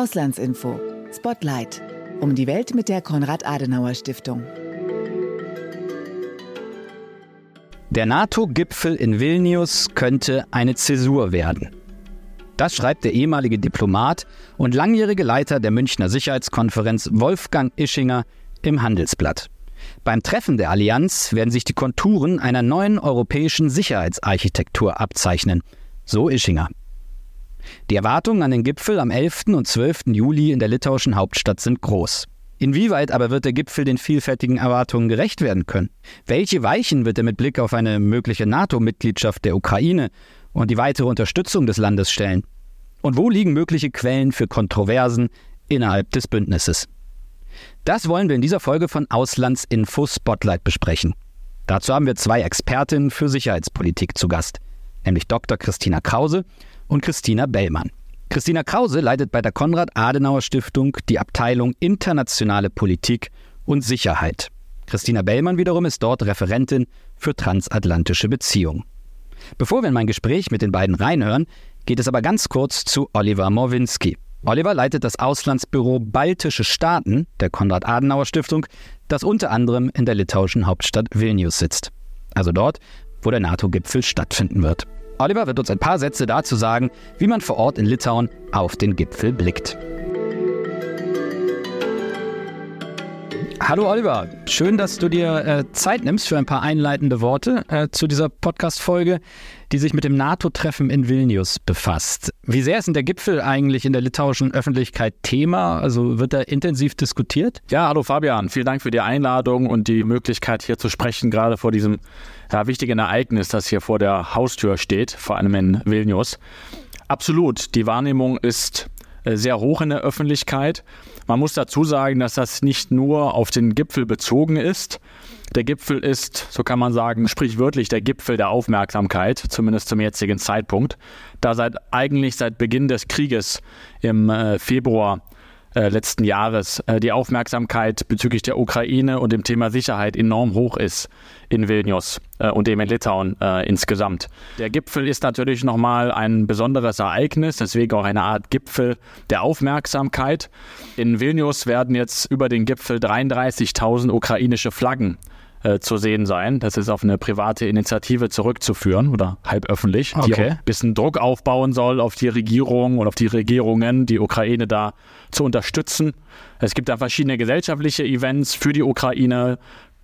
Auslandsinfo. Spotlight. Um die Welt mit der Konrad-Adenauer-Stiftung. Der NATO-Gipfel in Vilnius könnte eine Zäsur werden. Das schreibt der ehemalige Diplomat und langjährige Leiter der Münchner Sicherheitskonferenz Wolfgang Ischinger im Handelsblatt. Beim Treffen der Allianz werden sich die Konturen einer neuen europäischen Sicherheitsarchitektur abzeichnen, so Ischinger. Die Erwartungen an den Gipfel am 11. und 12. Juli in der litauischen Hauptstadt sind groß. Inwieweit aber wird der Gipfel den vielfältigen Erwartungen gerecht werden können? Welche Weichen wird er mit Blick auf eine mögliche NATO-Mitgliedschaft der Ukraine und die weitere Unterstützung des Landes stellen? Und wo liegen mögliche Quellen für Kontroversen innerhalb des Bündnisses? Das wollen wir in dieser Folge von Auslandsinfo Spotlight besprechen. Dazu haben wir zwei Expertinnen für Sicherheitspolitik zu Gast, nämlich Dr. Christina Krause und Christina Bellmann. Christina Krause leitet bei der Konrad-Adenauer-Stiftung die Abteilung Internationale Politik und Sicherheit. Christina Bellmann wiederum ist dort Referentin für transatlantische Beziehungen. Bevor wir in mein Gespräch mit den beiden reinhören, geht es aber ganz kurz zu Oliver Morwinski. Oliver leitet das Auslandsbüro Baltische Staaten der Konrad-Adenauer-Stiftung, das unter anderem in der litauischen Hauptstadt Vilnius sitzt. Also dort, wo der NATO-Gipfel stattfinden wird. Oliver wird uns ein paar Sätze dazu sagen, wie man vor Ort in Litauen auf den Gipfel blickt. Hallo Oliver, schön, dass du dir äh, Zeit nimmst für ein paar einleitende Worte äh, zu dieser Podcast-Folge, die sich mit dem NATO-Treffen in Vilnius befasst. Wie sehr ist denn der Gipfel eigentlich in der litauischen Öffentlichkeit Thema? Also wird da intensiv diskutiert? Ja, hallo Fabian, vielen Dank für die Einladung und die Möglichkeit hier zu sprechen, gerade vor diesem ja, wichtigen Ereignis, das hier vor der Haustür steht, vor allem in Vilnius. Absolut, die Wahrnehmung ist sehr hoch in der Öffentlichkeit. Man muss dazu sagen, dass das nicht nur auf den Gipfel bezogen ist. Der Gipfel ist, so kann man sagen, sprichwörtlich der Gipfel der Aufmerksamkeit, zumindest zum jetzigen Zeitpunkt, da seit eigentlich seit Beginn des Krieges im äh, Februar äh, letzten Jahres äh, die Aufmerksamkeit bezüglich der Ukraine und dem Thema Sicherheit enorm hoch ist in Vilnius äh, und eben in Litauen äh, insgesamt. Der Gipfel ist natürlich nochmal ein besonderes Ereignis, deswegen auch eine Art Gipfel der Aufmerksamkeit. In Vilnius werden jetzt über den Gipfel 33.000 ukrainische Flaggen äh, zu sehen sein. Das ist auf eine private Initiative zurückzuführen oder halb öffentlich, okay. die ein bisschen Druck aufbauen soll auf die Regierung und auf die Regierungen, die Ukraine da zu unterstützen. Es gibt da verschiedene gesellschaftliche Events für die Ukraine,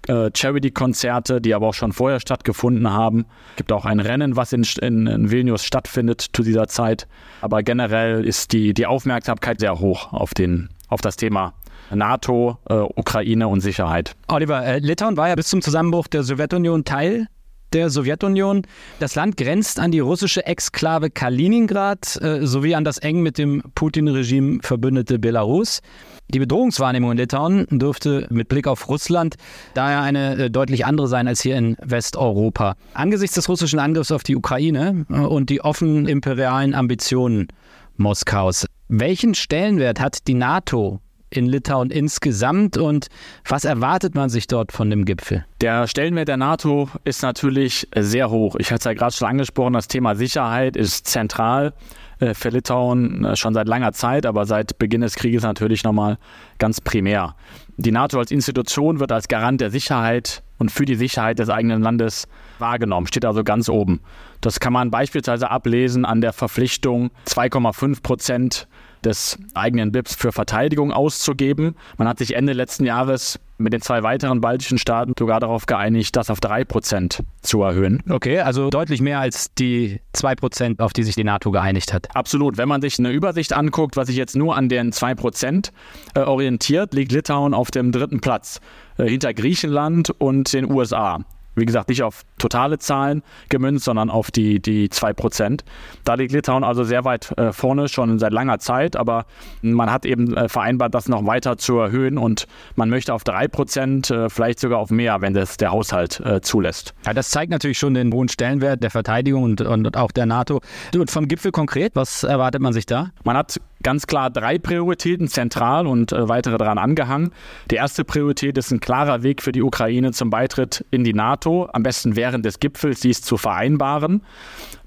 äh, Charity-Konzerte, die aber auch schon vorher stattgefunden haben. Es gibt auch ein Rennen, was in, in, in, Vilnius stattfindet zu dieser Zeit. Aber generell ist die, die Aufmerksamkeit sehr hoch auf, den, auf das Thema NATO, äh, Ukraine und Sicherheit. Oliver, äh, Litauen war ja bis zum Zusammenbruch der Sowjetunion Teil der Sowjetunion. Das Land grenzt an die russische Exklave Kaliningrad äh, sowie an das eng mit dem Putin-Regime verbündete Belarus. Die Bedrohungswahrnehmung in Litauen dürfte mit Blick auf Russland daher eine äh, deutlich andere sein als hier in Westeuropa. Angesichts des russischen Angriffs auf die Ukraine äh, und die offenen imperialen Ambitionen Moskaus, welchen Stellenwert hat die NATO in Litauen insgesamt und was erwartet man sich dort von dem Gipfel? Der Stellenwert der NATO ist natürlich sehr hoch. Ich hatte es ja gerade schon angesprochen, das Thema Sicherheit ist zentral äh, für Litauen äh, schon seit langer Zeit, aber seit Beginn des Krieges natürlich nochmal ganz primär. Die NATO als Institution wird als Garant der Sicherheit und für die Sicherheit des eigenen Landes wahrgenommen, steht also ganz oben. Das kann man beispielsweise ablesen an der Verpflichtung, 2,5 Prozent des eigenen BIPs für Verteidigung auszugeben. Man hat sich Ende letzten Jahres mit den zwei weiteren baltischen Staaten sogar darauf geeinigt, das auf 3% zu erhöhen. Okay, also deutlich mehr als die 2%, auf die sich die NATO geeinigt hat. Absolut. Wenn man sich eine Übersicht anguckt, was sich jetzt nur an den 2% äh, orientiert, liegt Litauen auf dem dritten Platz äh, hinter Griechenland und den USA. Wie gesagt, nicht auf totale Zahlen gemünzt, sondern auf die, die 2%. Da liegt Litauen also sehr weit äh, vorne, schon seit langer Zeit, aber man hat eben äh, vereinbart, das noch weiter zu erhöhen und man möchte auf 3%, äh, vielleicht sogar auf mehr, wenn das der Haushalt äh, zulässt. Ja, das zeigt natürlich schon den hohen Stellenwert der Verteidigung und, und auch der NATO. Und vom Gipfel konkret, was erwartet man sich da? Man hat ganz klar drei Prioritäten zentral und äh, weitere daran angehangen. Die erste Priorität ist ein klarer Weg für die Ukraine zum Beitritt in die NATO, am besten während des Gipfels dies zu vereinbaren.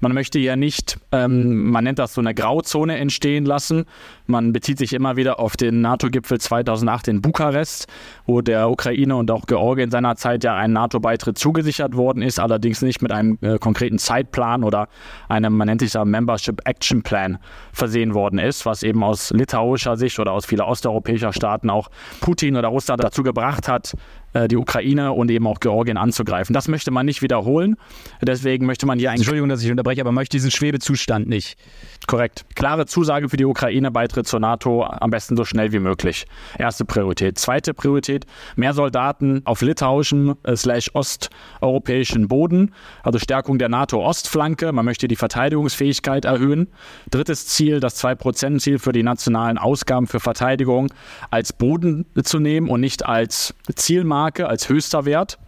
Man möchte ja nicht, ähm, man nennt das so eine Grauzone entstehen lassen. Man bezieht sich immer wieder auf den NATO-Gipfel 2008 in Bukarest, wo der Ukraine und auch Georgien seinerzeit ja ein NATO-Beitritt zugesichert worden ist, allerdings nicht mit einem äh, konkreten Zeitplan oder einem, man nennt sich da Membership Action Plan versehen worden ist, was eben aus litauischer Sicht oder aus vieler osteuropäischer Staaten auch Putin oder Russland dazu gebracht hat, die Ukraine und eben auch Georgien anzugreifen. Das möchte man nicht wiederholen. Deswegen möchte man hier eigentlich. Entschuldigung, dass ich unterbreche, aber möchte diesen Schwebezustand nicht. Korrekt. Klare Zusage für die Ukraine, Beitritt zur NATO am besten so schnell wie möglich. Erste Priorität. Zweite Priorität, mehr Soldaten auf litauischem äh, slash osteuropäischen Boden, also Stärkung der NATO-Ostflanke. Man möchte die Verteidigungsfähigkeit erhöhen. Drittes Ziel, das 2%-Ziel für die nationalen Ausgaben für Verteidigung als Boden zu nehmen und nicht als Zielmarke, als höchster Wert.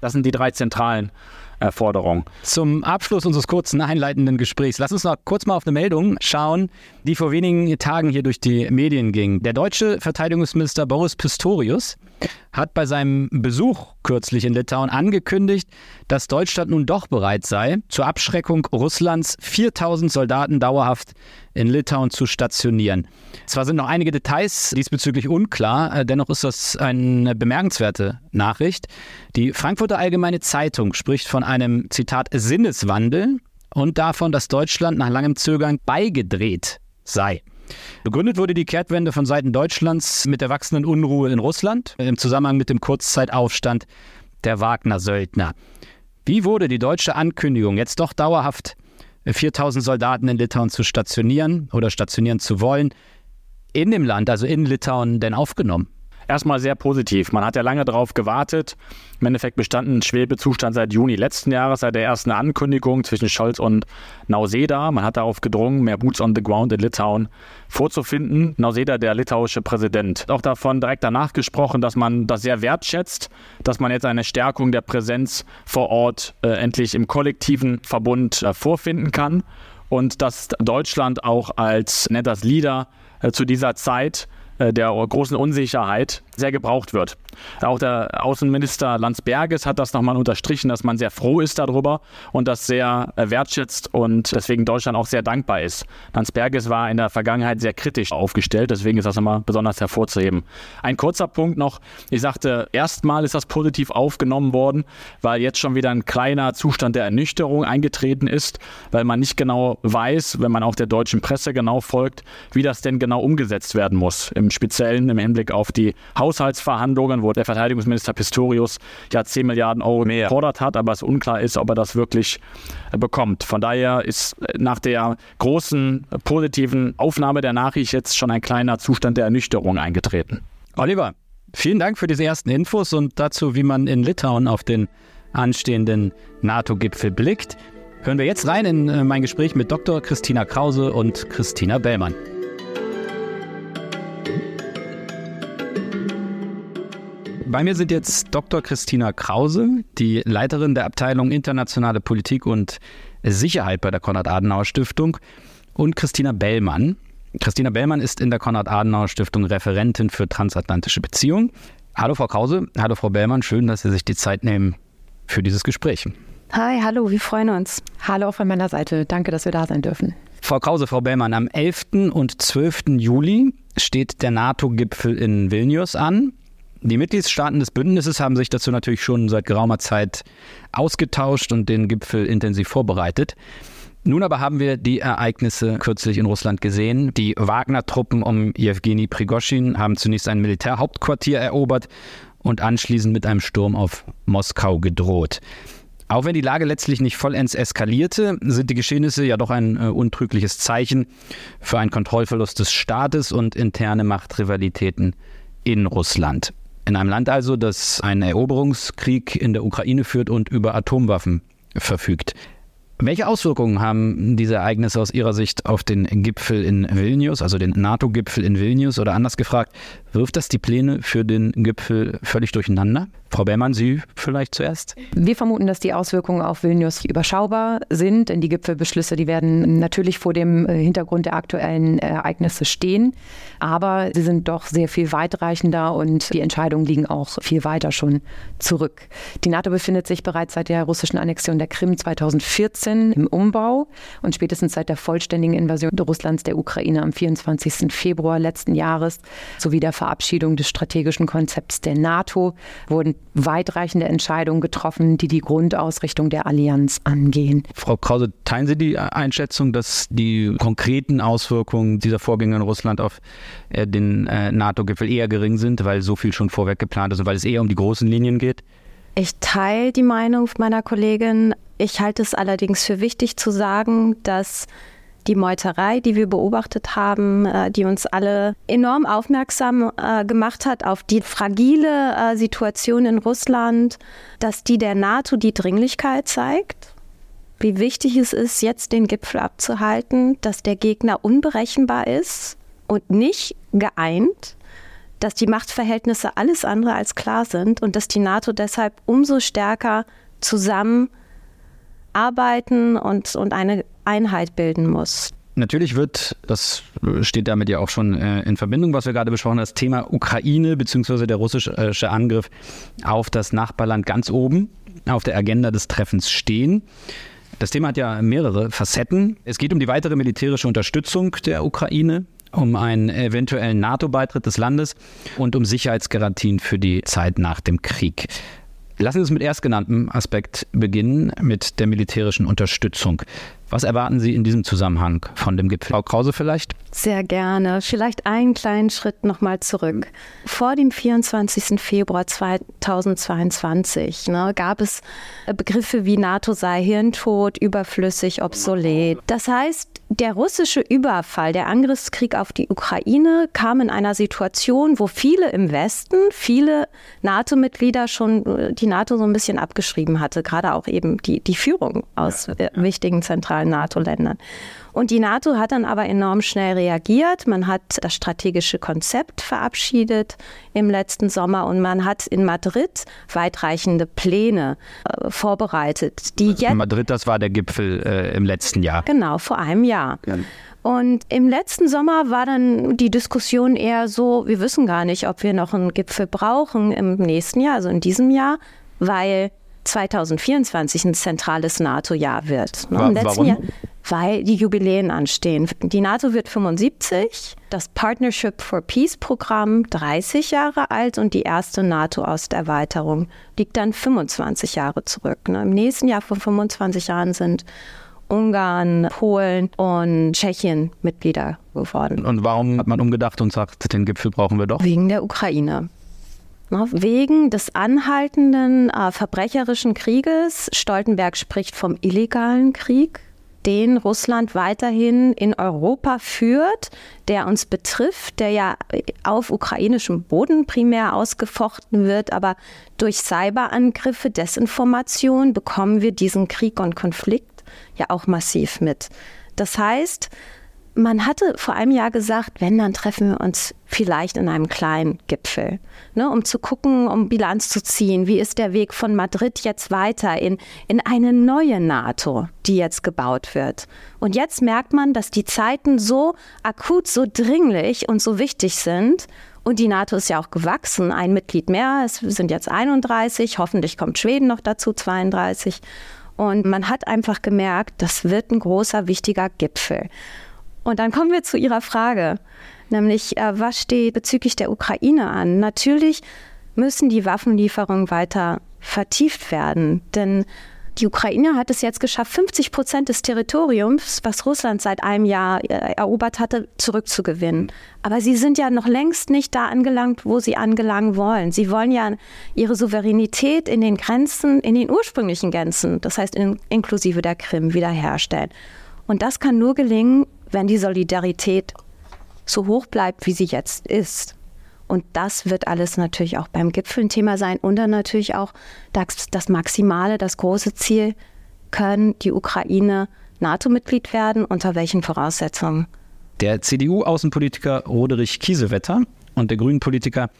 Das sind die drei zentralen Forderung. Zum Abschluss unseres kurzen einleitenden Gesprächs, lass uns noch kurz mal auf eine Meldung schauen, die vor wenigen Tagen hier durch die Medien ging. Der deutsche Verteidigungsminister Boris Pistorius hat bei seinem Besuch kürzlich in Litauen angekündigt, dass Deutschland nun doch bereit sei, zur Abschreckung Russlands 4000 Soldaten dauerhaft in Litauen zu stationieren. Zwar sind noch einige Details diesbezüglich unklar, äh, dennoch ist das eine bemerkenswerte Nachricht. Die Frankfurter Allgemeine Zeitung spricht von einem Zitat Sinneswandel und davon, dass Deutschland nach langem Zögern beigedreht sei. Begründet wurde die Kehrtwende von Seiten Deutschlands mit der wachsenden Unruhe in Russland im Zusammenhang mit dem Kurzzeitaufstand der Wagner-Söldner. Wie wurde die deutsche Ankündigung, jetzt doch dauerhaft 4000 Soldaten in Litauen zu stationieren oder stationieren zu wollen, in dem Land, also in Litauen, denn aufgenommen? Erstmal sehr positiv. Man hat ja lange darauf gewartet. Im Endeffekt bestand ein Schwebezustand seit Juni letzten Jahres, seit der ersten Ankündigung zwischen Scholz und Nauseda. Man hat darauf gedrungen, mehr Boots on the Ground in Litauen vorzufinden. Nauseda, der litauische Präsident, hat auch davon direkt danach gesprochen, dass man das sehr wertschätzt, dass man jetzt eine Stärkung der Präsenz vor Ort äh, endlich im kollektiven Verbund äh, vorfinden kann und dass Deutschland auch als nennt das Leader äh, zu dieser Zeit der großen Unsicherheit sehr gebraucht wird. Auch der Außenminister Landsbergis hat das nochmal unterstrichen, dass man sehr froh ist darüber und das sehr äh, wertschätzt und deswegen Deutschland auch sehr dankbar ist. Landsbergis war in der Vergangenheit sehr kritisch aufgestellt, deswegen ist das immer besonders hervorzuheben. Ein kurzer Punkt noch. Ich sagte, erstmal ist das positiv aufgenommen worden, weil jetzt schon wieder ein kleiner Zustand der Ernüchterung eingetreten ist, weil man nicht genau weiß, wenn man auch der deutschen Presse genau folgt, wie das denn genau umgesetzt werden muss. Im Speziellen im Hinblick auf die Haushaltsverhandlungen, wo der Verteidigungsminister Pistorius ja 10 Milliarden Euro mehr gefordert hat, aber es unklar ist, ob er das wirklich äh, bekommt. Von daher ist äh, nach der großen äh, positiven Aufnahme der Nachricht jetzt schon ein kleiner Zustand der Ernüchterung eingetreten. Oliver, vielen Dank für diese ersten Infos und dazu, wie man in Litauen auf den anstehenden NATO-Gipfel blickt. Hören wir jetzt rein in mein Gespräch mit Dr. Christina Krause und Christina Bellmann. Bei mir sind jetzt Dr. Christina Krause, die Leiterin der Abteilung Internationale Politik und Sicherheit bei der Konrad-Adenauer-Stiftung und Christina Bellmann. Christina Bellmann ist in der Konrad-Adenauer-Stiftung Referentin für transatlantische Beziehungen. Hallo Frau Krause, hallo Frau Bellmann, schön, dass Sie sich die Zeit nehmen für dieses Gespräch. Hi, hallo, wir freuen uns. Hallo auch von meiner Seite, danke, dass wir da sein dürfen. Frau Krause, Frau Bellmann, am 11. und 12. Juli steht der NATO-Gipfel in Vilnius an. Die Mitgliedstaaten des Bündnisses haben sich dazu natürlich schon seit geraumer Zeit ausgetauscht und den Gipfel intensiv vorbereitet. Nun aber haben wir die Ereignisse kürzlich in Russland gesehen. Die Wagner-Truppen um Jewgeni Prigoschin haben zunächst ein Militärhauptquartier erobert und anschließend mit einem Sturm auf Moskau gedroht. Auch wenn die Lage letztlich nicht vollends eskalierte, sind die Geschehnisse ja doch ein äh, untrügliches Zeichen für einen Kontrollverlust des Staates und interne Machtrivalitäten in Russland. In einem Land also, das einen Eroberungskrieg in der Ukraine führt und über Atomwaffen verfügt. Welche Auswirkungen haben diese Ereignisse aus Ihrer Sicht auf den Gipfel in Vilnius, also den NATO-Gipfel in Vilnius? Oder anders gefragt, Wirft das die Pläne für den Gipfel völlig durcheinander? Frau Bellmann, Sie vielleicht zuerst? Wir vermuten, dass die Auswirkungen auf Vilnius überschaubar sind, denn die Gipfelbeschlüsse, die werden natürlich vor dem äh, Hintergrund der aktuellen Ereignisse stehen. Aber sie sind doch sehr viel weitreichender und die Entscheidungen liegen auch viel weiter schon zurück. Die NATO befindet sich bereits seit der russischen Annexion der Krim 2014 im Umbau und spätestens seit der vollständigen Invasion Russlands der Ukraine am 24. Februar letzten Jahres sowie der Verabschiedung des strategischen Konzepts der NATO wurden weitreichende Entscheidungen getroffen, die die Grundausrichtung der Allianz angehen. Frau Krause, teilen Sie die Einschätzung, dass die konkreten Auswirkungen dieser Vorgänge in Russland auf äh, den äh, NATO-Gipfel eher gering sind, weil so viel schon vorweg geplant ist und weil es eher um die großen Linien geht? Ich teile die Meinung meiner Kollegin. Ich halte es allerdings für wichtig zu sagen, dass die Meuterei, die wir beobachtet haben, äh, die uns alle enorm aufmerksam äh, gemacht hat auf die fragile äh, Situation in Russland, dass die der NATO die Dringlichkeit zeigt, wie wichtig es ist, jetzt den Gipfel abzuhalten, dass der Gegner unberechenbar ist und nicht geeint, dass die Machtverhältnisse alles andere als klar sind und dass die NATO deshalb umso stärker zusammen arbeiten und, und eine Einheit bilden muss. Natürlich wird, das steht damit ja auch schon äh, in Verbindung, was wir gerade besprochen haben, das Thema Ukraine bzw. der russische Angriff auf das Nachbarland ganz oben auf der Agenda des Treffens stehen. Das Thema hat ja mehrere Facetten. Es geht um die weitere militärische Unterstützung der Ukraine, um einen eventuellen NATO-Beitritt des Landes und um Sicherheitsgarantien für die Zeit nach dem Krieg. Lassen Sie uns mit erstgenanntem Aspekt beginnen, mit der militärischen Unterstützung. Was erwarten Sie in diesem Zusammenhang von dem Gipfel? Frau Krause vielleicht? Sehr gerne. Vielleicht einen kleinen Schritt nochmal zurück. Vor dem 24. Februar 2022 ne, gab es Begriffe wie NATO sei hirntot, überflüssig, obsolet. Das heißt, der russische Überfall, der Angriffskrieg auf die Ukraine kam in einer Situation, wo viele im Westen, viele NATO-Mitglieder schon äh, die NATO so ein bisschen abgeschrieben hatte, gerade auch eben die, die Führung aus ja, ja. wichtigen zentralen NATO-Ländern. Und die NATO hat dann aber enorm schnell reagiert. Man hat das strategische Konzept verabschiedet im letzten Sommer und man hat in Madrid weitreichende Pläne äh, vorbereitet, die jetzt. Madrid, das war der Gipfel äh, im letzten Jahr. Genau, vor einem Jahr. Ja. Und im letzten Sommer war dann die Diskussion eher so, wir wissen gar nicht, ob wir noch einen Gipfel brauchen im nächsten Jahr, also in diesem Jahr, weil 2024 ein zentrales NATO-Jahr wird. Ne? Im letzten Warum? Jahr, weil die Jubiläen anstehen. Die NATO wird 75, das Partnership for Peace Programm 30 Jahre alt und die erste NATO-Osterweiterung liegt dann 25 Jahre zurück. Ne? Im nächsten Jahr vor 25 Jahren sind Ungarn, Polen und Tschechien Mitglieder geworden. Und warum hat man umgedacht und sagt, den Gipfel brauchen wir doch? Wegen der Ukraine. Ne, wegen des anhaltenden äh, verbrecherischen Krieges. Stoltenberg spricht vom illegalen Krieg, den Russland weiterhin in Europa führt, der uns betrifft, der ja auf ukrainischem Boden primär ausgefochten wird, aber durch Cyberangriffe, Desinformation bekommen wir diesen Krieg und Konflikt ja auch massiv mit. Das heißt, man hatte vor einem Jahr gesagt, wenn, dann treffen wir uns vielleicht in einem kleinen Gipfel, ne, um zu gucken, um Bilanz zu ziehen. Wie ist der Weg von Madrid jetzt weiter in, in eine neue NATO, die jetzt gebaut wird? Und jetzt merkt man, dass die Zeiten so akut, so dringlich und so wichtig sind. Und die NATO ist ja auch gewachsen, ein Mitglied mehr. Es sind jetzt 31, hoffentlich kommt Schweden noch dazu, 32. Und man hat einfach gemerkt, das wird ein großer, wichtiger Gipfel. Und dann kommen wir zu Ihrer Frage, nämlich äh, was steht bezüglich der Ukraine an? Natürlich müssen die Waffenlieferungen weiter vertieft werden, denn die Ukraine hat es jetzt geschafft, 50 Prozent des Territoriums, was Russland seit einem Jahr äh, erobert hatte, zurückzugewinnen. Aber sie sind ja noch längst nicht da angelangt, wo sie angelangen wollen. Sie wollen ja ihre Souveränität in den Grenzen, in den ursprünglichen Grenzen, das heißt in, inklusive der Krim, wiederherstellen. Und das kann nur gelingen, wenn die Solidarität so hoch bleibt, wie sie jetzt ist. Und das wird alles natürlich auch beim Gipfel ein Thema sein und dann natürlich auch das, das Maximale, das große Ziel, können die Ukraine NATO-Mitglied werden, unter welchen Voraussetzungen? Der CDU-Außenpolitiker Roderich Kiesewetter und der Grünen-Politiker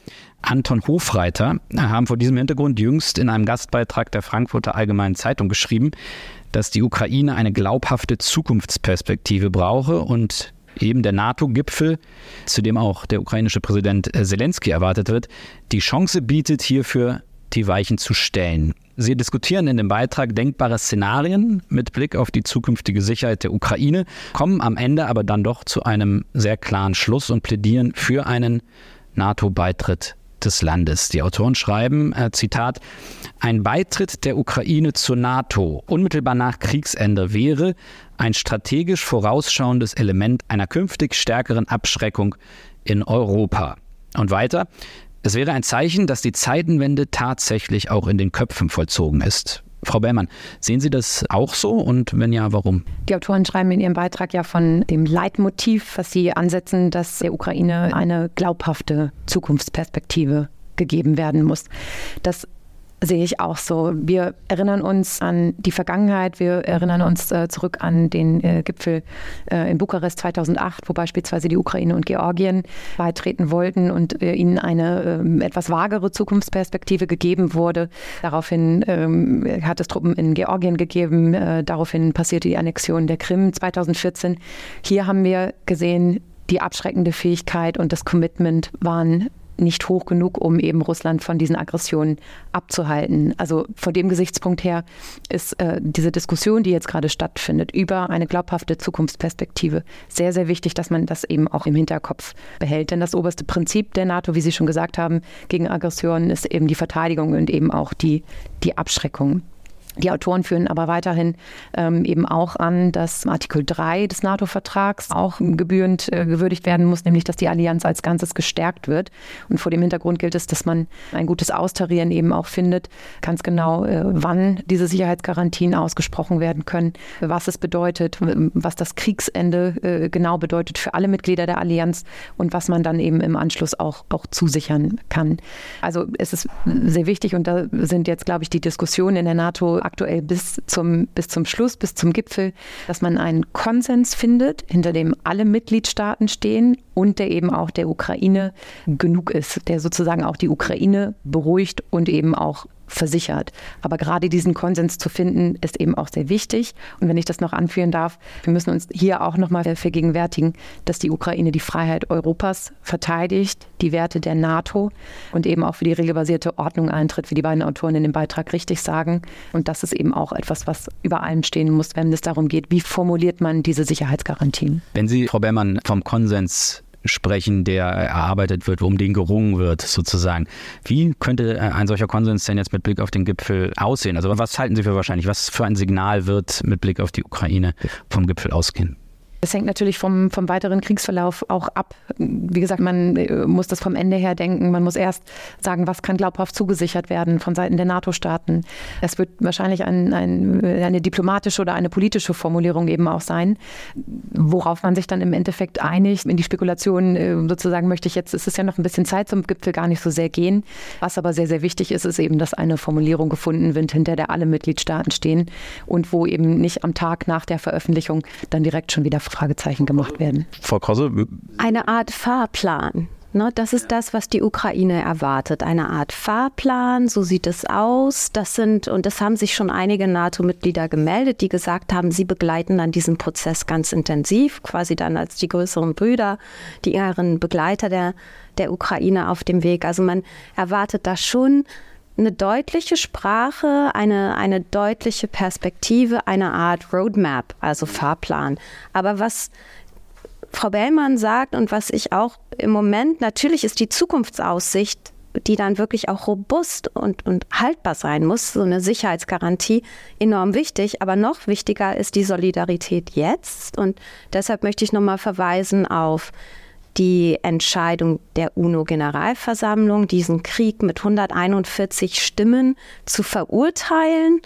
Anton Hofreiter haben vor diesem Hintergrund jüngst in einem Gastbeitrag der Frankfurter Allgemeinen Zeitung geschrieben, dass die Ukraine eine glaubhafte Zukunftsperspektive brauche und eben der NATO-Gipfel, zu dem auch der ukrainische Präsident Zelensky erwartet wird, die Chance bietet, hierfür die Weichen zu stellen. Sie diskutieren in dem Beitrag denkbare Szenarien mit Blick auf die zukünftige Sicherheit der Ukraine, kommen am Ende aber dann doch zu einem sehr klaren Schluss und plädieren für einen NATO-Beitritt des Landes. Die Autoren schreiben, äh, Zitat, ein Beitritt der Ukraine zur NATO unmittelbar nach Kriegsende wäre ein strategisch vorausschauendes Element einer künftig stärkeren Abschreckung in Europa. Und weiter, es wäre ein Zeichen, dass die Zeitenwende tatsächlich auch in den Köpfen vollzogen ist. Frau Bellmann, sehen Sie das auch so und wenn ja, warum? Die Autoren schreiben in ihrem Beitrag ja von dem Leitmotiv, was sie ansetzen, dass der Ukraine eine glaubhafte Zukunftsperspektive gegeben werden muss. Das sehe ich auch so. Wir erinnern uns an die Vergangenheit, wir erinnern uns äh, zurück an den äh, Gipfel äh, in Bukarest 2008, wo beispielsweise die Ukraine und Georgien beitreten wollten und äh, ihnen eine ähm, etwas vagere Zukunftsperspektive gegeben wurde. Daraufhin ähm, hat es Truppen in Georgien gegeben, äh, daraufhin passierte die Annexion der Krim 2014. Hier haben wir gesehen, die abschreckende Fähigkeit und das Commitment waren nicht hoch genug, um eben Russland von diesen Aggressionen abzuhalten. Also von dem Gesichtspunkt her ist äh, diese Diskussion, die jetzt gerade stattfindet, über eine glaubhafte Zukunftsperspektive sehr, sehr wichtig, dass man das eben auch im Hinterkopf behält. Denn das oberste Prinzip der NATO, wie Sie schon gesagt haben, gegen Aggressionen ist eben die Verteidigung und eben auch die, die Abschreckung. Die Autoren führen aber weiterhin ähm, eben auch an, dass Artikel 3 des NATO-Vertrags auch gebührend äh, gewürdigt werden muss, nämlich dass die Allianz als Ganzes gestärkt wird. Und vor dem Hintergrund gilt es, dass man ein gutes Austarieren eben auch findet, ganz genau, äh, wann diese Sicherheitsgarantien ausgesprochen werden können, was es bedeutet, was das Kriegsende äh, genau bedeutet für alle Mitglieder der Allianz und was man dann eben im Anschluss auch, auch zusichern kann. Also es ist sehr wichtig und da sind jetzt, glaube ich, die Diskussionen in der NATO aktuell bis zum, bis zum Schluss, bis zum Gipfel, dass man einen Konsens findet, hinter dem alle Mitgliedstaaten stehen und der eben auch der Ukraine genug ist, der sozusagen auch die Ukraine beruhigt und eben auch versichert. Aber gerade diesen Konsens zu finden, ist eben auch sehr wichtig. Und wenn ich das noch anführen darf, wir müssen uns hier auch nochmal vergegenwärtigen, dass die Ukraine die Freiheit Europas verteidigt, die Werte der NATO und eben auch für die regelbasierte Ordnung eintritt, wie die beiden Autoren in dem Beitrag richtig sagen. Und das ist eben auch etwas, was über allem stehen muss, wenn es darum geht, wie formuliert man diese Sicherheitsgarantien. Wenn Sie, Frau Bermann, vom Konsens sprechen, der erarbeitet wird, um den gerungen wird, sozusagen. Wie könnte äh, ein solcher Konsens denn jetzt mit Blick auf den Gipfel aussehen? Also was halten Sie für wahrscheinlich? Was für ein Signal wird mit Blick auf die Ukraine vom Gipfel ausgehen? Es hängt natürlich vom, vom weiteren Kriegsverlauf auch ab. Wie gesagt, man äh, muss das vom Ende her denken. Man muss erst sagen, was kann glaubhaft zugesichert werden von Seiten der NATO-Staaten. Es wird wahrscheinlich ein, ein, eine diplomatische oder eine politische Formulierung eben auch sein, worauf man sich dann im Endeffekt einigt. In die Spekulation äh, sozusagen möchte ich jetzt, es ist ja noch ein bisschen Zeit zum Gipfel gar nicht so sehr gehen. Was aber sehr, sehr wichtig ist, ist eben, dass eine Formulierung gefunden wird, hinter der alle Mitgliedstaaten stehen und wo eben nicht am Tag nach der Veröffentlichung dann direkt schon wieder Fragezeichen gemacht werden. Frau Krosse? Eine Art Fahrplan. Ne, das ist das, was die Ukraine erwartet. Eine Art Fahrplan, so sieht es aus. Das sind, und das haben sich schon einige NATO-Mitglieder gemeldet, die gesagt haben, sie begleiten dann diesen Prozess ganz intensiv, quasi dann als die größeren Brüder, die engeren Begleiter der, der Ukraine auf dem Weg. Also man erwartet da schon eine deutliche Sprache, eine, eine deutliche Perspektive, eine Art Roadmap, also Fahrplan. Aber was Frau Bellmann sagt und was ich auch im Moment, natürlich ist die Zukunftsaussicht, die dann wirklich auch robust und, und haltbar sein muss, so eine Sicherheitsgarantie, enorm wichtig. Aber noch wichtiger ist die Solidarität jetzt. Und deshalb möchte ich nochmal verweisen auf die Entscheidung der UNO-Generalversammlung, diesen Krieg mit 141 Stimmen zu verurteilen,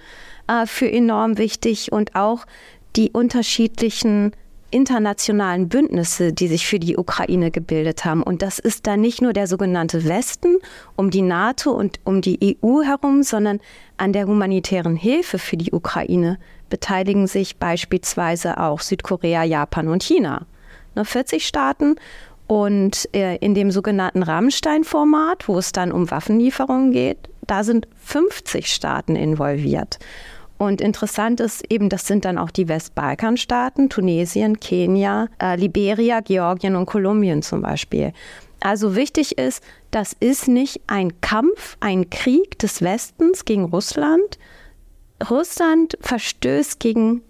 äh, für enorm wichtig und auch die unterschiedlichen internationalen Bündnisse, die sich für die Ukraine gebildet haben. Und das ist dann nicht nur der sogenannte Westen um die NATO und um die EU herum, sondern an der humanitären Hilfe für die Ukraine beteiligen sich beispielsweise auch Südkorea, Japan und China. 40 Staaten Und äh, in dem sogenannten Rammstein-Format, wo es dann um Waffenlieferungen geht, da sind 50 Staaten involviert. Und interessant ist eben, das sind dann auch die Westbalkanstaaten, Tunesien, Kenia, äh, Liberia, Georgien und Kolumbien zum Beispiel. Also wichtig ist, das ist nicht ein Kampf, ein Krieg des Westens gegen Russland. Russland verstößt gegen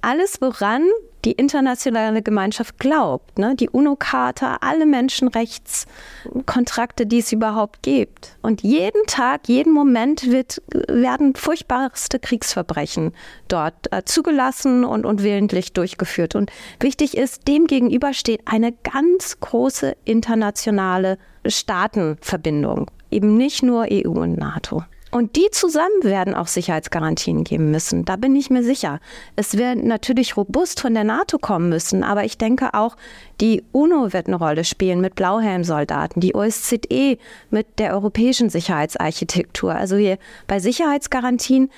alles, woran die internationale Gemeinschaft glaubt, ne? die UNO-Charta, alle Menschenrechtskontrakte, die es überhaupt gibt. Und jeden Tag, jeden Moment wird, werden furchtbarste Kriegsverbrechen dort äh, zugelassen und, und willentlich durchgeführt. Und wichtig ist, dem gegenüber steht eine ganz große internationale Staatenverbindung, eben nicht nur EU und NATO. Und die zusammen werden auch Sicherheitsgarantien geben müssen. Da bin ich mir sicher. Es wird natürlich robust von der NATO kommen müssen, aber ich denke auch, die UNO wird eine Rolle spielen mit Blauhelmsoldaten, die OSZE mit der europäischen Sicherheitsarchitektur. Also hier bei Sicherheitsgarantien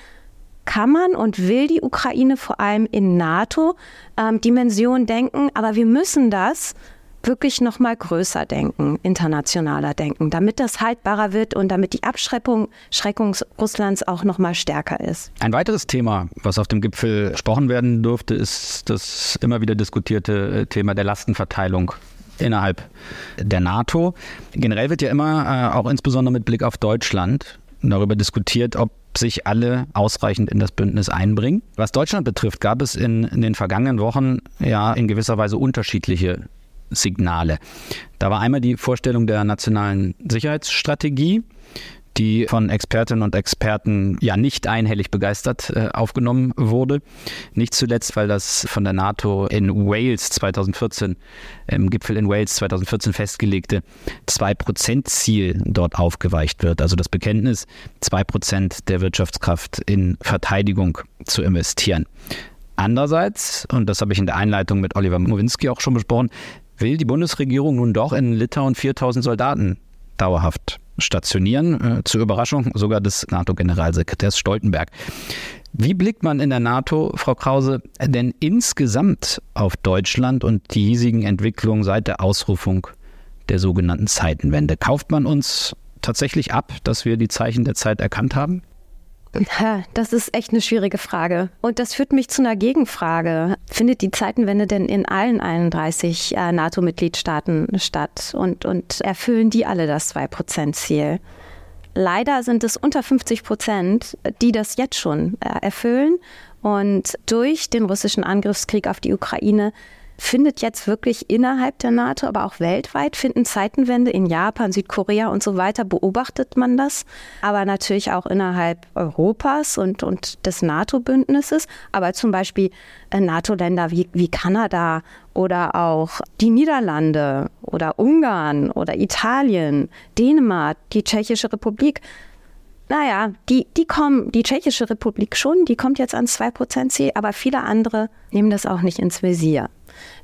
kann man und will die Ukraine vor allem in NATO-Dimensionen ähm, denken, aber wir müssen das wirklich noch mal größer denken, internationaler denken, damit das haltbarer wird und damit die Abschreckung Schreckung Russlands auch noch mal stärker ist. Ein weiteres Thema, was auf dem Gipfel gesprochen werden durfte, ist das immer wieder diskutierte äh, Thema der Lastenverteilung innerhalb der NATO. Generell wird ja immer, äh, auch insbesondere mit Blick auf Deutschland, darüber diskutiert, ob sich alle ausreichend in das Bündnis einbringen. Was Deutschland betrifft, gab es in, in den vergangenen Wochen ja in gewisser Weise unterschiedliche Signale. Da war einmal die Vorstellung der nationalen Sicherheitsstrategie, die von Expertinnen und Experten ja nicht einhellig begeistert äh, aufgenommen wurde. Nicht zuletzt, weil das von der NATO in Wales 2014, im Gipfel in Wales 2014 festgelegte 2-Prozent-Ziel dort aufgeweicht wird. Also das Bekenntnis, 2 Prozent der Wirtschaftskraft in Verteidigung zu investieren. Andererseits, und das habe ich in der Einleitung mit Oliver Mowinski auch schon besprochen, will die Bundesregierung nun doch in Litauen 4000 Soldaten dauerhaft stationieren, äh, zur Überraschung sogar des NATO-Generalsekretärs Stoltenberg. Wie blickt man in der NATO, Frau Krause, denn insgesamt auf Deutschland und die hiesigen Entwicklungen seit der Ausrufung der sogenannten Zeitenwende? Kauft man uns tatsächlich ab, dass wir die Zeichen der Zeit erkannt haben? Das ist echt eine schwierige Frage. Und das führt mich zu einer Gegenfrage. Findet die Zeitenwende denn in allen 31 äh, NATO-Mitgliedstaaten statt? Und, und erfüllen die alle das 2-Prozent-Ziel? Leider sind es unter 50 Prozent, die das jetzt schon äh, erfüllen. Und durch den russischen Angriffskrieg auf die Ukraine findet jetzt wirklich innerhalb der NATO, aber auch weltweit finden Zeitenwende in Japan, Südkorea und so weiter, beobachtet man das. Aber natürlich auch innerhalb Europas und, und des NATO-Bündnisses. Aber zum Beispiel äh, NATO-Länder wie, wie Kanada oder auch die Niederlande oder Ungarn oder Italien, Dänemark, die Tschechische Republik. Naja, die, die kommen, die Tschechische Republik schon, die kommt jetzt ans 2%-Ziel, aber viele andere nehmen das auch nicht ins Visier.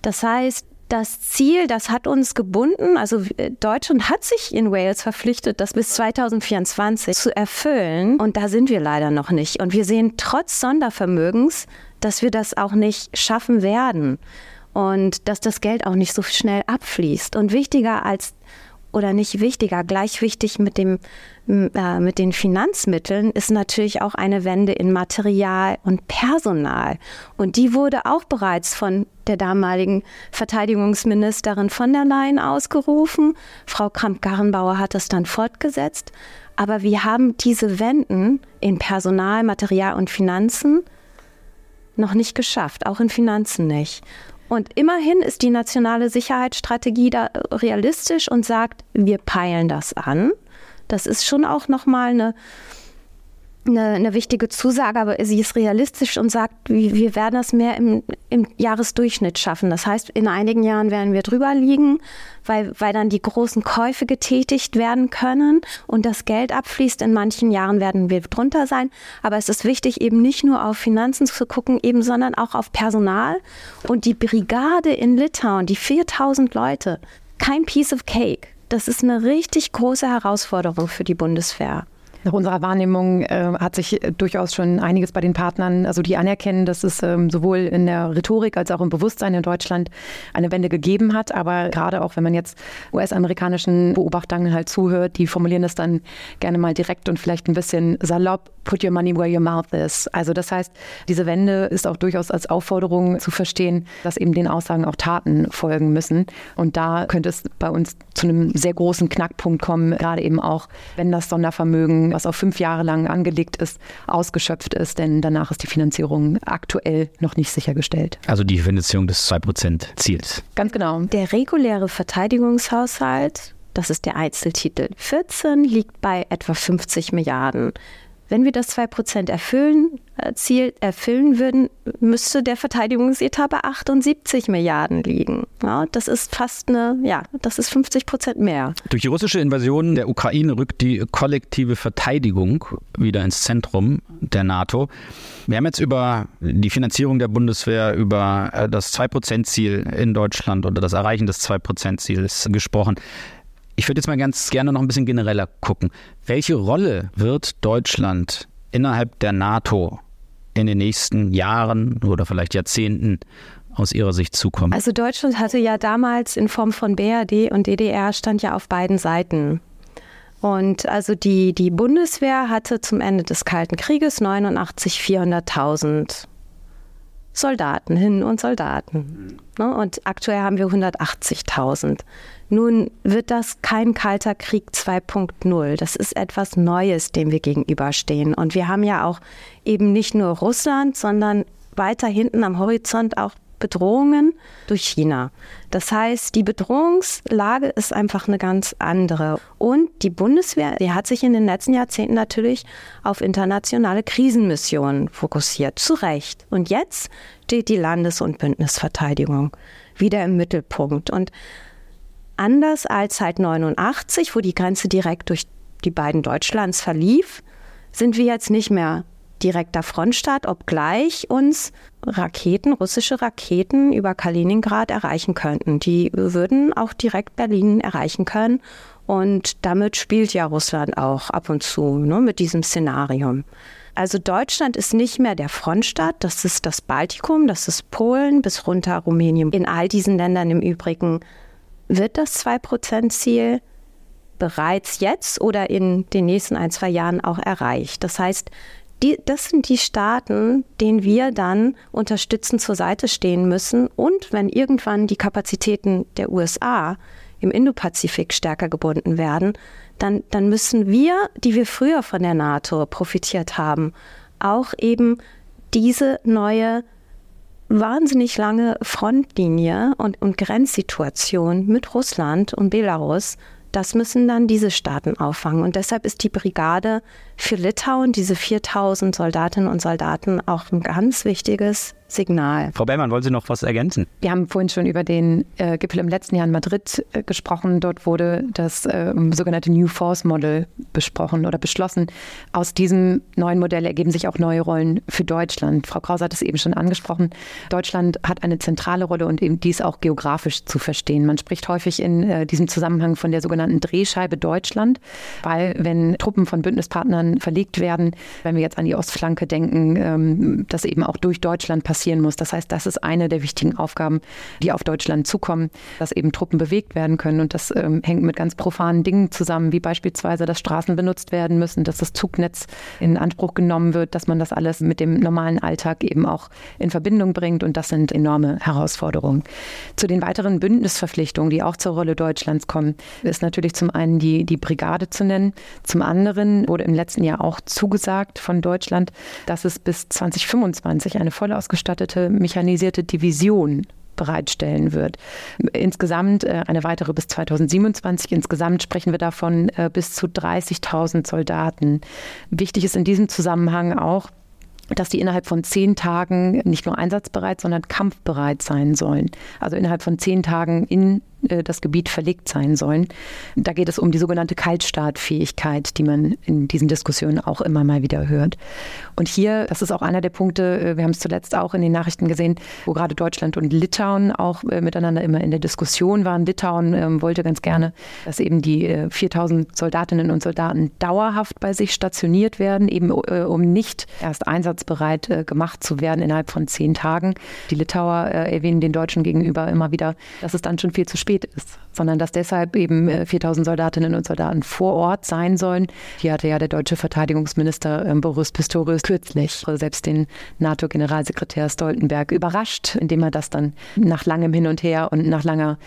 Das heißt, das Ziel, das hat uns gebunden. Also äh, Deutschland hat sich in Wales verpflichtet, das bis 2024 zu erfüllen. Und da sind wir leider noch nicht. Und wir sehen trotz Sondervermögens, dass wir das auch nicht schaffen werden. Und dass das Geld auch nicht so schnell abfließt. Und wichtiger als oder nicht wichtiger, gleich wichtig mit, dem, äh, mit den Finanzmitteln ist natürlich auch eine Wende in Material und Personal. Und die wurde auch bereits von der damaligen Verteidigungsministerin von der Leyen ausgerufen. Frau Kramp-Garrenbauer hat das dann fortgesetzt. Aber wir haben diese Wenden in Personal, Material und Finanzen noch nicht geschafft, auch in Finanzen nicht. Und immerhin ist die nationale Sicherheitsstrategie da realistisch und sagt, wir peilen das an. Das ist schon auch nochmal eine eine, eine wichtige Zusage, aber sie ist realistisch und sagt, wir werden das mehr im, im Jahresdurchschnitt schaffen. Das heißt, in einigen Jahren werden wir drüber liegen, weil, weil dann die großen Käufe getätigt werden können und das Geld abfließt. In manchen Jahren werden wir drunter sein. Aber es ist wichtig, eben nicht nur auf Finanzen zu gucken, eben, sondern auch auf Personal. Und die Brigade in Litauen, die 4000 Leute, kein Piece of Cake. Das ist eine richtig große Herausforderung für die Bundeswehr. Nach unserer Wahrnehmung äh, hat sich durchaus schon einiges bei den Partnern, also die anerkennen, dass es ähm, sowohl in der Rhetorik als auch im Bewusstsein in Deutschland eine Wende gegeben hat. Aber gerade auch, wenn man jetzt US-amerikanischen Beobachtern halt zuhört, die formulieren das dann gerne mal direkt und vielleicht ein bisschen salopp, put your money where your mouth is. Also das heißt, diese Wende ist auch durchaus als Aufforderung zu verstehen, dass eben den Aussagen auch Taten folgen müssen. Und da könnte es bei uns zu einem sehr großen Knackpunkt kommen, gerade eben auch, wenn das Sondervermögen, was auf fünf Jahre lang angelegt ist, ausgeschöpft ist, denn danach ist die Finanzierung aktuell noch nicht sichergestellt. Also die Finanzierung des 2%-Ziels. Ganz genau. Der reguläre Verteidigungshaushalt, das ist der Einzeltitel 14, liegt bei etwa 50 Milliarden. Wenn wir das 2% erfüllen, äh, Ziel erfüllen würden, müsste der Verteidigungsetat bei 78 Milliarden liegen. Ja, das ist fast eine, ja, das ist 50 Prozent mehr. Durch die russische Invasion der Ukraine rückt die kollektive Verteidigung wieder ins Zentrum der NATO. Wir haben jetzt über die Finanzierung der Bundeswehr, über äh, das 2-Prozent-Ziel in Deutschland oder das Erreichen des 2-Prozent-Ziels gesprochen. Ich würde jetzt mal ganz gerne noch ein bisschen genereller gucken. Welche Rolle wird Deutschland innerhalb der NATO in den nächsten Jahren oder vielleicht Jahrzehnten aus Ihrer Sicht zukommen? Also Deutschland hatte ja damals in Form von BRD und DDR stand ja auf beiden Seiten. Und also die, die Bundeswehr hatte zum Ende des Kalten Krieges 89 400.000 Soldaten, Hin- und Soldaten. Ne? Und aktuell haben wir 180.000. Nun wird das kein kalter Krieg 2.0. Das ist etwas Neues, dem wir gegenüberstehen. Und wir haben ja auch eben nicht nur Russland, sondern weiter hinten am Horizont auch Bedrohungen durch China. Das heißt, die Bedrohungslage ist einfach eine ganz andere. Und die Bundeswehr, die hat sich in den letzten Jahrzehnten natürlich auf internationale Krisenmissionen fokussiert. Zu Recht. Und jetzt steht die Landes- und Bündnisverteidigung wieder im Mittelpunkt. Und anders als seit 89, wo die Grenze direkt durch die beiden Deutschlands verlief, sind wir jetzt nicht mehr direkter Frontstaat, obgleich uns Raketen, russische Raketen über Kaliningrad erreichen könnten. Die würden auch direkt Berlin erreichen können. Und damit spielt ja Russland auch ab und zu ne, mit diesem Szenarium. Also Deutschland ist nicht mehr der Frontstaat, das ist das Baltikum, das ist Polen bis runter Rumänien. In all diesen Ländern im Übrigen wird das 2-Prozent-Ziel bereits jetzt oder in den nächsten ein, zwei Jahren auch erreicht. Das heißt, die, das sind die Staaten, denen wir dann unterstützend zur Seite stehen müssen. Und wenn irgendwann die Kapazitäten der USA im Indopazifik stärker gebunden werden, dann, dann müssen wir, die wir früher von der NATO profitiert haben, auch eben diese neue wahnsinnig lange Frontlinie und, und Grenzsituation mit Russland und Belarus, das müssen dann diese Staaten auffangen. Und deshalb ist die Brigade für Litauen, diese 4000 Soldatinnen und Soldaten, auch ein ganz wichtiges Signal. Frau Bellmann, wollen Sie noch was ergänzen? Wir haben vorhin schon über den äh, Gipfel im letzten Jahr in Madrid äh, gesprochen. Dort wurde das äh, sogenannte New Force Model besprochen oder beschlossen. Aus diesem neuen Modell ergeben sich auch neue Rollen für Deutschland. Frau Krause hat es eben schon angesprochen. Deutschland hat eine zentrale Rolle und eben dies auch geografisch zu verstehen. Man spricht häufig in äh, diesem Zusammenhang von der sogenannten Drehscheibe Deutschland, weil wenn Truppen von Bündnispartnern verlegt werden, wenn wir jetzt an die Ostflanke denken, ähm, das eben auch durch Deutschland passieren muss. Das heißt, das ist eine der wichtigen Aufgaben, die auf Deutschland zukommen, dass eben Truppen bewegt werden können. Und das ähm, hängt mit ganz profanen Dingen zusammen, wie beispielsweise, dass Straßen benutzt werden müssen, dass das Zugnetz in Anspruch genommen wird, dass man das alles mit dem normalen Alltag eben auch in Verbindung bringt. Und das sind enorme Herausforderungen. Zu den weiteren Bündnisverpflichtungen, die auch zur Rolle Deutschlands kommen, ist natürlich zum einen die, die Brigade zu nennen. Zum anderen wurde im letzten Jahr auch zugesagt von Deutschland, dass es bis 2025 eine voll ausgestattete mechanisierte Division bereitstellen wird. Insgesamt äh, eine weitere bis 2027. Insgesamt sprechen wir davon äh, bis zu 30.000 Soldaten. Wichtig ist in diesem Zusammenhang auch, dass die innerhalb von zehn Tagen nicht nur einsatzbereit, sondern kampfbereit sein sollen. Also innerhalb von zehn Tagen in das Gebiet verlegt sein sollen. Da geht es um die sogenannte Kaltstartfähigkeit, die man in diesen Diskussionen auch immer mal wieder hört. Und hier, das ist auch einer der Punkte, äh, wir haben es zuletzt auch in den Nachrichten gesehen, wo gerade Deutschland und Litauen auch äh, miteinander immer in der Diskussion waren. Litauen ähm, wollte ganz gerne, dass eben die 4000 Soldatinnen und Soldaten dauerhaft bei sich stationiert werden, eben um nicht erst einsatzbereit gemacht zu werden innerhalb von zehn Tagen. Die Litauer erwähnen den Deutschen gegenüber immer wieder, dass es dann schon viel zu spät ist, sondern dass deshalb eben 4000 Soldatinnen und Soldaten vor Ort sein sollen. Hier hatte ja der deutsche Verteidigungsminister ähm, Boris Pistorius kürzlich selbst den NATO-Generalsekretär Stoltenberg überrascht, indem er das dann nach langem Hin und Her und nach langer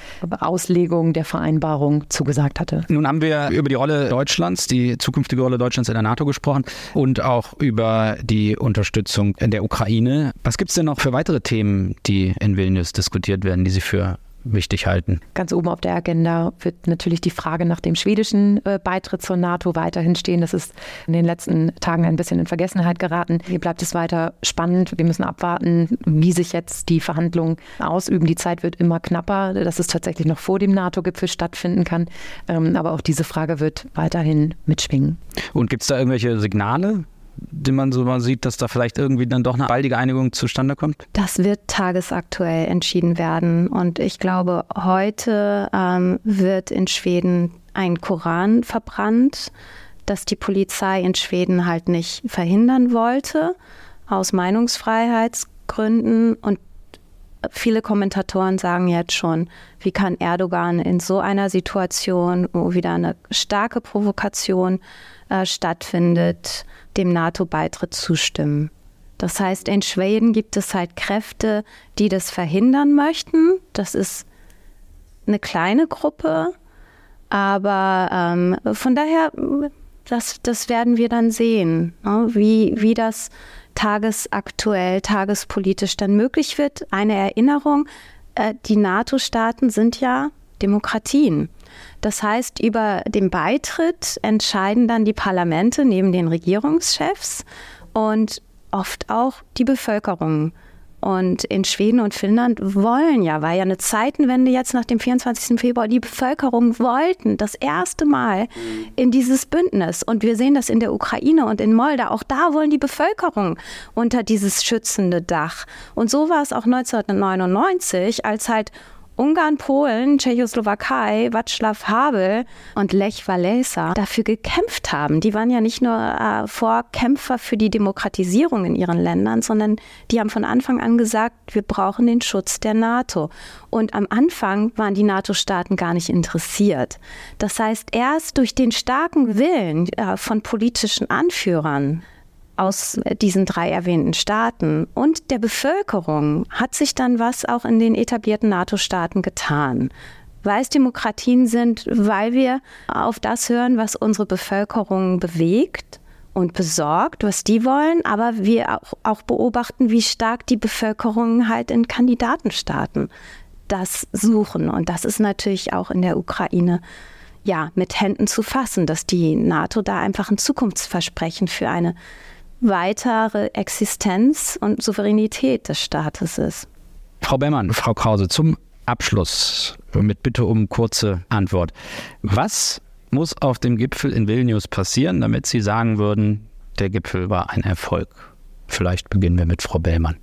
Auslegung der Vereinbarung zugesagt hatte. Nun haben wir über die Rolle Deutschlands, die zukünftige Rolle Deutschlands in der NATO gesprochen und auch über die Unterstützung der Ukraine. Was gibt es denn noch für weitere Themen, die in Vilnius diskutiert werden, die Sie für wichtig halten. Ganz oben auf der Agenda wird natürlich die Frage nach dem schwedischen äh, Beitritt zur NATO weiterhin stehen. Das ist in den letzten Tagen ein bisschen in Vergessenheit geraten. Hier bleibt es weiter spannend. Wir müssen abwarten, wie sich jetzt die Verhandlungen ausüben. Die Zeit wird immer knapper, dass es tatsächlich noch vor dem NATO-Gipfel stattfinden kann. Ähm, aber auch diese Frage wird weiterhin mitschwingen. Und gibt es da irgendwelche Signale? Den man so mal sieht, dass da vielleicht irgendwie dann doch eine baldige Einigung zustande kommt? Das wird tagesaktuell entschieden werden. Und ich glaube, heute ähm, wird in Schweden ein Koran verbrannt, das die Polizei in Schweden halt nicht verhindern wollte, aus Meinungsfreiheitsgründen. Und viele Kommentatoren sagen jetzt schon, wie kann Erdogan in so einer Situation, wo wieder eine starke Provokation äh, stattfindet, dem NATO-Beitritt zustimmen. Das heißt, in Schweden gibt es halt Kräfte, die das verhindern möchten. Das ist eine kleine Gruppe, aber ähm, von daher, das, das werden wir dann sehen, ne? wie, wie das tagesaktuell, tagespolitisch dann möglich wird. Eine Erinnerung, äh, die NATO-Staaten sind ja Demokratien. Das heißt, über den Beitritt entscheiden dann die Parlamente neben den Regierungschefs und oft auch die Bevölkerung. Und in Schweden und Finnland wollen ja, war ja eine Zeitenwende jetzt nach dem 24. Februar, die Bevölkerung wollten das erste Mal in dieses Bündnis. Und wir sehen das in der Ukraine und in Moldau. Auch da wollen die Bevölkerung unter dieses schützende Dach. Und so war es auch 1999, als halt Ungarn, Polen, Tschechoslowakei, Václav Havel und Lech Walesa dafür gekämpft haben. Die waren ja nicht nur äh, Vorkämpfer für die Demokratisierung in ihren Ländern, sondern die haben von Anfang an gesagt, wir brauchen den Schutz der NATO. Und am Anfang waren die NATO-Staaten gar nicht interessiert. Das heißt, erst durch den starken Willen äh, von politischen Anführern aus diesen drei erwähnten Staaten und der Bevölkerung hat sich dann was auch in den etablierten NATO-Staaten getan. Weil es Demokratien sind, weil wir auf das hören, was unsere Bevölkerung bewegt und besorgt, was die wollen, aber wir auch, auch beobachten, wie stark die Bevölkerung halt in Kandidatenstaaten das suchen. Und das ist natürlich auch in der Ukraine ja mit Händen zu fassen, dass die NATO da einfach ein Zukunftsversprechen für eine weitere Existenz und Souveränität des Staates ist. Frau Bellmann, Frau Krause, zum Abschluss mit Bitte um kurze Antwort. Was muss auf dem Gipfel in Vilnius passieren, damit Sie sagen würden, der Gipfel war ein Erfolg? Vielleicht beginnen wir mit Frau Bellmann.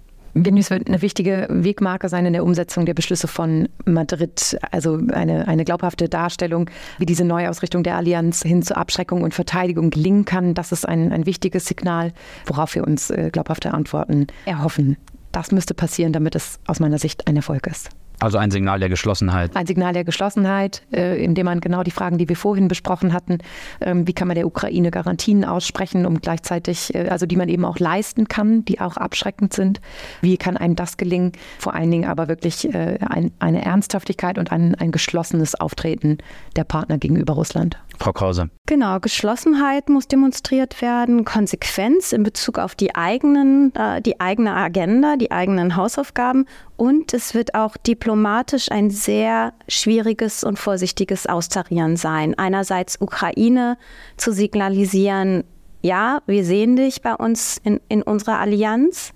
Vilnius wird eine wichtige Wegmarke sein in der Umsetzung der Beschlüsse von Madrid. Also eine, eine glaubhafte Darstellung, wie diese Neuausrichtung der Allianz hin zur Abschreckung und Verteidigung gelingen kann. Das ist ein, ein wichtiges Signal, worauf wir uns äh, glaubhafte Antworten erhoffen. Das müsste passieren, damit es aus meiner Sicht ein Erfolg ist. Also ein Signal der Geschlossenheit. Ein Signal der Geschlossenheit, äh, indem man genau die Fragen, die wir vorhin besprochen hatten, ähm, wie kann man der Ukraine Garantien aussprechen, um gleichzeitig, äh, also die man eben auch leisten kann, die auch abschreckend sind. Wie kann einem das gelingen? Vor allen Dingen aber wirklich äh, ein, eine Ernsthaftigkeit und ein, ein geschlossenes Auftreten der Partner gegenüber Russland. Frau Krause. Genau, Geschlossenheit muss demonstriert werden, Konsequenz in Bezug auf die eigenen, äh, die eigene Agenda, die eigenen Hausaufgaben und es wird auch diplomatisch ein sehr schwieriges und vorsichtiges Austarieren sein. Einerseits Ukraine zu signalisieren, ja, wir sehen dich bei uns in, in unserer Allianz.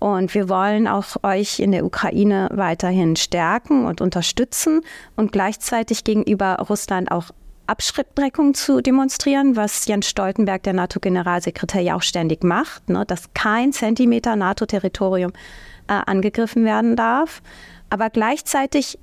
Und wir wollen auch euch in der Ukraine weiterhin stärken und unterstützen und gleichzeitig gegenüber Russland auch Abschreckung zu demonstrieren, was Jens Stoltenberg, der NATO-Generalsekretär, ja auch ständig macht, ne, dass kein Zentimeter NATO-Territorium äh, angegriffen werden darf. Aber gleichzeitig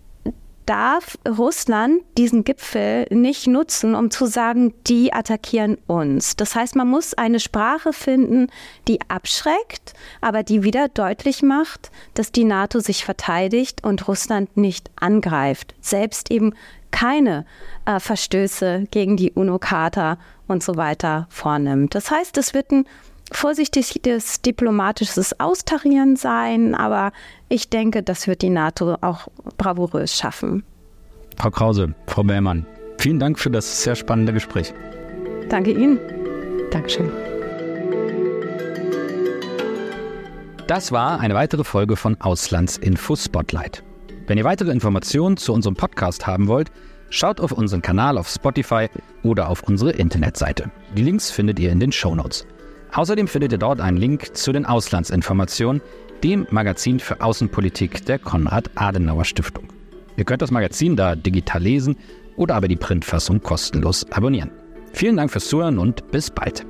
darf Russland diesen Gipfel nicht nutzen, um zu sagen, die attackieren uns. Das heißt, man muss eine Sprache finden, die abschreckt, aber die wieder deutlich macht, dass die NATO sich verteidigt und Russland nicht angreift. Selbst eben keine äh, Verstöße gegen die UNO-Charta und so weiter vornimmt. Das heißt, es wird ein vorsichtiges diplomatisches Austarieren sein, aber ich denke, das wird die NATO auch bravourös schaffen. Frau Krause, Frau Bellmann, vielen Dank für das sehr spannende Gespräch. Danke Ihnen. Dankeschön. Das war eine weitere Folge von Auslandsinfo Spotlight. Wenn ihr weitere Informationen zu unserem Podcast haben wollt, schaut auf unseren Kanal auf Spotify oder auf unsere Internetseite. Die Links findet ihr in den Show Notes. Außerdem findet ihr dort einen Link zu den Auslandsinformationen, dem Magazin für Außenpolitik der Konrad-Adenauer-Stiftung. Ihr könnt das Magazin da digital lesen oder aber die Printfassung kostenlos abonnieren. Vielen Dank fürs Zuhören und bis bald.